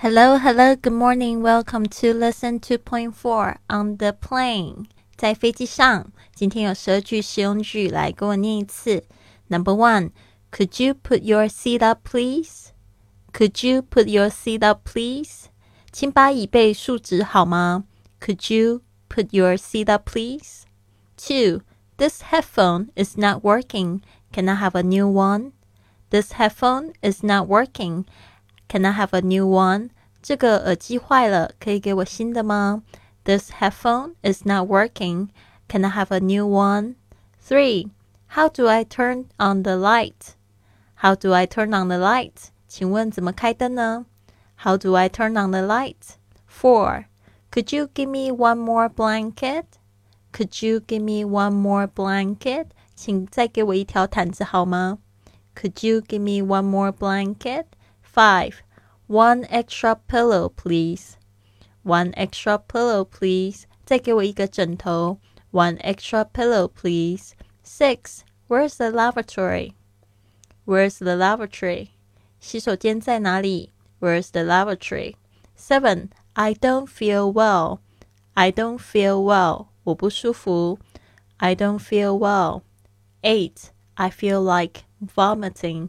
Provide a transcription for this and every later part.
Hello, hello, good morning. Welcome to lesson 2.4 on the plane. 在飞机上，今天有十二句实用句，来跟我念一次。Number one, could you put your seat up, please? Could you put your seat up, please? 请把椅背竖直好吗？Could you put your seat up, please? Two, this headphone is not working. Can I have a new one? This headphone is not working. Can I have a new one? 这个耳机坏了，可以给我新的吗？This headphone is not working. Can I have a new one? Three. How do I turn on the light? How do I turn on the light? 请问怎么开灯呢？How do I turn on the light? Four. Could you give me one more blanket? Could you give me one more blanket? 请再给我一条毯子好吗？Could you give me one more blanket? Five. One extra pillow, please. One extra pillow, please. 再给我一个枕头。One extra pillow, please. Six. Where's the lavatory? Where's the lavatory? 洗手间在哪里？Where's the lavatory? Seven. I don't feel well. I don't feel well. 我不舒服。I don't feel well. Eight. I feel like vomiting.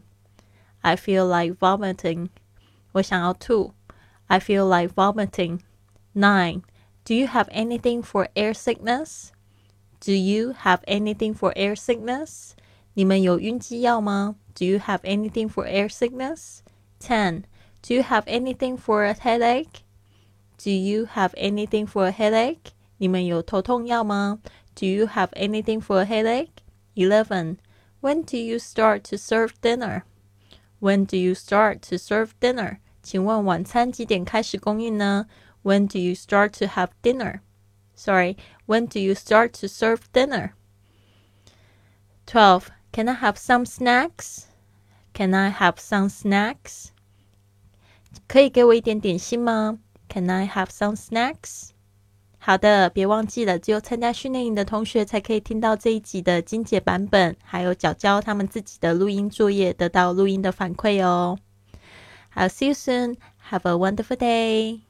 I feel like vomiting. 我想要吐。I feel like vomiting. Nine. Do you have anything for air sickness? Do you have anything for air sickness? 你们有晕机药吗？Do you have anything for air sickness? Ten. Do you have anything for a headache? Do you have anything for a headache? 你们有头痛药吗？Do you have anything for a headache? Eleven. When do you start to serve dinner? When do you start to serve dinner? 请问晚餐几点开始供应呢？When do you start to have dinner? Sorry, when do you start to serve dinner? Twelve. Can I have some snacks? Can I have some snacks? 可以给我一点点心吗？Can I have some snacks? 好的，别忘记了，只有参加训练营的同学才可以听到这一集的精简版本，还有角角他们自己的录音作业，得到录音的反馈哦。I'll see you soon. Have a wonderful day.